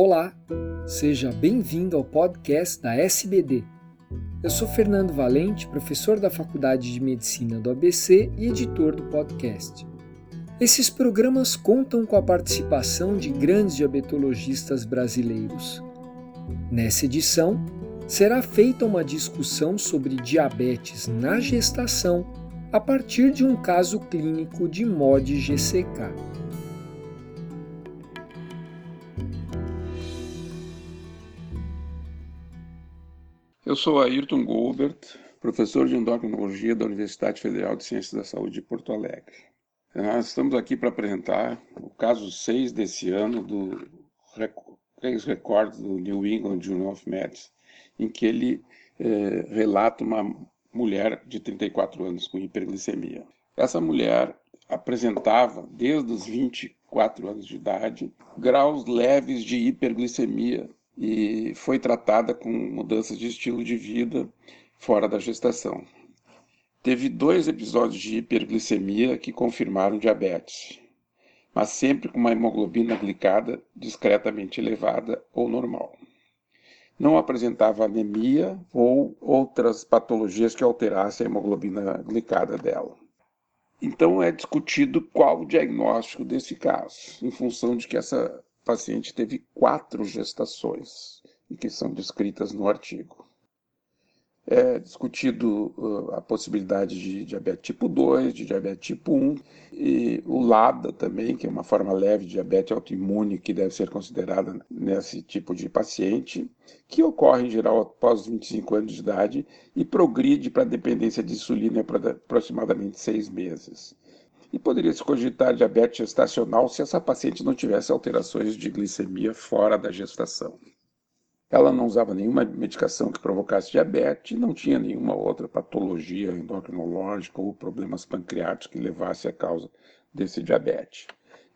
Olá, seja bem-vindo ao podcast da SBD. Eu sou Fernando Valente, professor da Faculdade de Medicina do ABC e editor do podcast. Esses programas contam com a participação de grandes diabetologistas brasileiros. Nessa edição, será feita uma discussão sobre diabetes na gestação a partir de um caso clínico de MOD-GCK. Eu sou Ayrton Goldberg, professor de endocrinologia da Universidade Federal de Ciências da Saúde de Porto Alegre. Nós estamos aqui para apresentar o caso 6 desse ano do Record do New England Journal of Medicine, em que ele eh, relata uma mulher de 34 anos com hiperglicemia. Essa mulher apresentava, desde os 24 anos de idade, graus leves de hiperglicemia e foi tratada com mudanças de estilo de vida fora da gestação. Teve dois episódios de hiperglicemia que confirmaram diabetes, mas sempre com uma hemoglobina glicada discretamente elevada ou normal. Não apresentava anemia ou outras patologias que alterassem a hemoglobina glicada dela. Então é discutido qual o diagnóstico desse caso, em função de que essa paciente teve quatro gestações, e que são descritas no artigo. É discutido uh, a possibilidade de diabetes tipo 2, de diabetes tipo 1, e o LADA também, que é uma forma leve de diabetes autoimune que deve ser considerada nesse tipo de paciente, que ocorre em geral após 25 anos de idade e progride para dependência de insulina por aproximadamente seis meses e poderia se cogitar diabetes gestacional se essa paciente não tivesse alterações de glicemia fora da gestação. Ela não usava nenhuma medicação que provocasse diabetes, não tinha nenhuma outra patologia endocrinológica ou problemas pancreáticos que levasse à causa desse diabetes.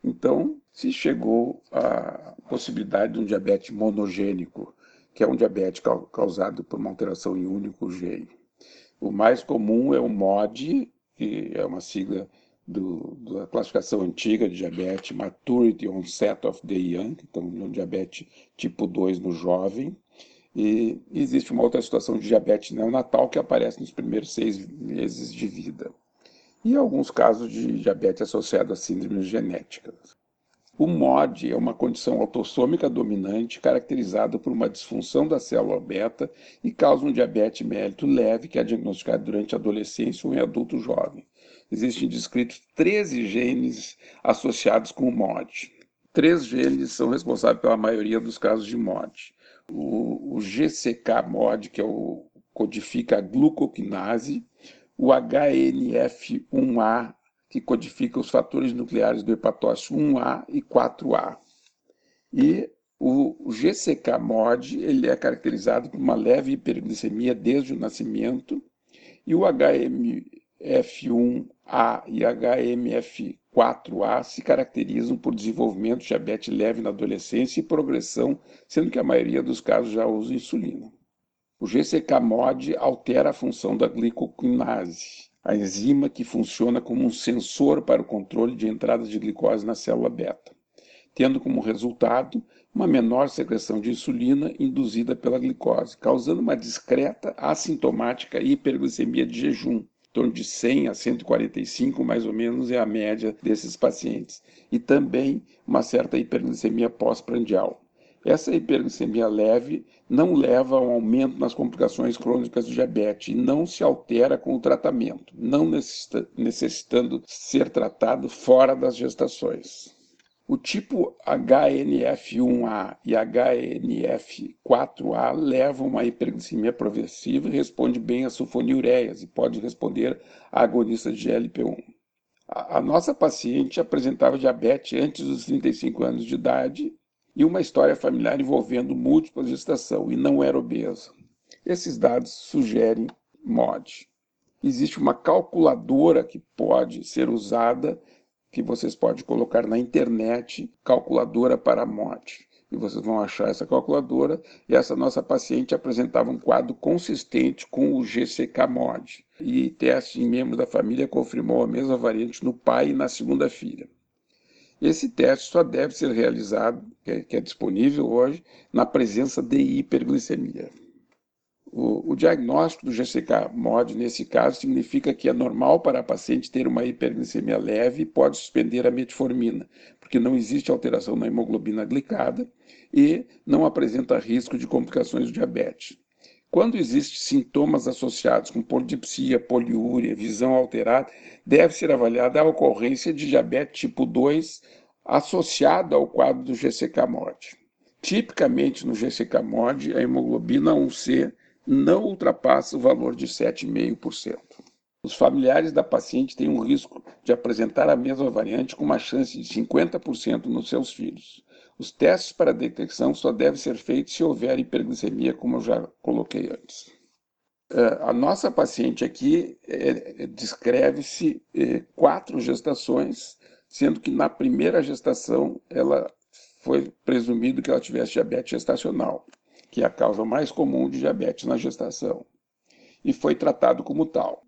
Então, se chegou à possibilidade de um diabetes monogênico, que é um diabetes causado por uma alteração em único gene. O mais comum é o MOD, que é uma sigla do, da classificação antiga de diabetes, Maturity Onset of the Young, então no diabetes tipo 2 no jovem, e existe uma outra situação de diabetes neonatal que aparece nos primeiros seis meses de vida. E alguns casos de diabetes associado a síndromes genéticas. O MOD é uma condição autossômica dominante caracterizada por uma disfunção da célula beta e causa um diabetes mellitus leve que é diagnosticado durante a adolescência ou em adulto jovem existem descritos 13 genes associados com MOD. Três genes são responsáveis pela maioria dos casos de MOD. O, o GCK-MOD, que é o, codifica a glucoquinase, o HNF1A, que codifica os fatores nucleares do hepatócito 1A e 4A. E o GCK-MOD ele é caracterizado por uma leve hiperglicemia desde o nascimento, e o HM F1A e HMF4A se caracterizam por desenvolvimento de diabetes leve na adolescência e progressão, sendo que a maioria dos casos já usa insulina. O GCK-MOD altera a função da glicoquinase, a enzima que funciona como um sensor para o controle de entradas de glicose na célula beta, tendo como resultado uma menor secreção de insulina induzida pela glicose, causando uma discreta assintomática hiperglicemia de jejum, torno de 100 a 145, mais ou menos, é a média desses pacientes. E também uma certa hiperglicemia pós-prandial. Essa hiperglicemia leve não leva a um aumento nas complicações crônicas do diabetes e não se altera com o tratamento, não necessitando ser tratado fora das gestações. O tipo HNF1A e HNF4A levam a uma hiperglicemia progressiva e responde bem a sulfonilureias e pode responder a agonistas de GLP-1. A, a nossa paciente apresentava diabetes antes dos 35 anos de idade e uma história familiar envolvendo múltipla gestação e não era obesa. Esses dados sugerem MOD. Existe uma calculadora que pode ser usada que vocês podem colocar na internet calculadora para morte. E vocês vão achar essa calculadora. E essa nossa paciente apresentava um quadro consistente com o GCK-MOD. E teste em membros da família confirmou a mesma variante no pai e na segunda filha. Esse teste só deve ser realizado, que é disponível hoje, na presença de hiperglicemia. O, o, diagnóstico do GCK-MOD, nesse caso, significa que é normal para a paciente ter uma hiperglicemia leve e pode suspender a metformina, porque não existe alteração na hemoglobina glicada e não apresenta risco de complicações do diabetes. Quando existem sintomas associados com polidipsia, poliúria, visão alterada, deve ser avaliada a ocorrência de diabetes tipo 2 associado ao quadro do GCK-MOD. Tipicamente no GCK-MOD, a hemoglobina 1C não ultrapassa o valor de 7,5%. Os familiares da paciente têm um risco de apresentar a mesma variante com uma chance de 50% nos seus filhos. Os testes para detecção só devem ser feitos se houver hiperglicemia, como eu já coloquei antes. É, a nossa paciente aqui é, é, descreve-se quatro gestações, sendo que na primeira gestação ela foi presumido que ela tivesse diabetes gestacional, que é a causa mais comum de diabetes na gestação, e foi tratado como tal.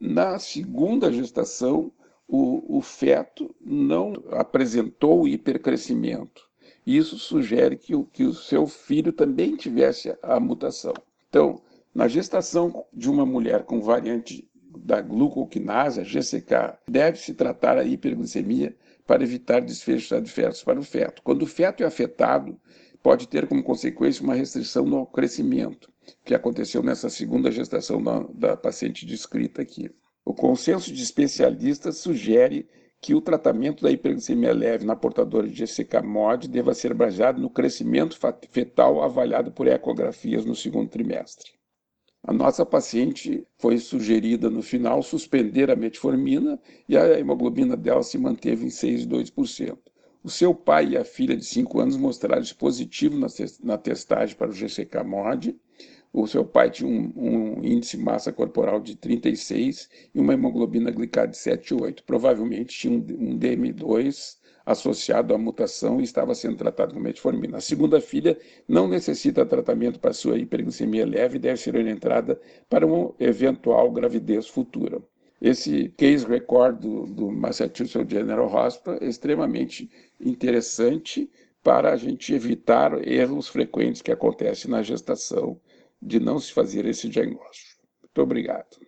Na segunda gestação, o, o feto não apresentou hipercrescimento. Isso sugere que o, que o seu filho também tivesse a mutação. Então, na gestação de uma mulher com variante da glucoquinase, a GCK, deve-se tratar a hiperglicemia para evitar desfechos adversos para o feto. Quando o feto é afetado, pode ter como consequência uma restrição no crescimento, que aconteceu nessa segunda gestação da, da paciente descrita aqui. O consenso de especialistas sugere que o tratamento da hiperglicemia leve na portadora de GCK-MOD deva ser baseado no crescimento fetal avaliado por ecografias no segundo trimestre. A nossa paciente foi sugerida no final suspender a metformina e a hemoglobina dela se manteve em 6,2%. O seu pai e a filha de 5 anos mostraram positivo na testagem para o GCK-MOD o seu pai tinha um, um índice massa corporal de 36 e uma hemoglobina glicada de 7,8. Provavelmente tinha um, um DM2 associado à mutação e estava sendo tratado com metformina. A segunda filha não necessita tratamento para sua hiperglicemia leve e deve ser orientada para uma eventual gravidez futura. Esse case record do, do Massachusetts General Hospital é extremamente interessante para a gente evitar erros frequentes que acontecem na gestação de não se fazer esse diagnóstico. Muito obrigado.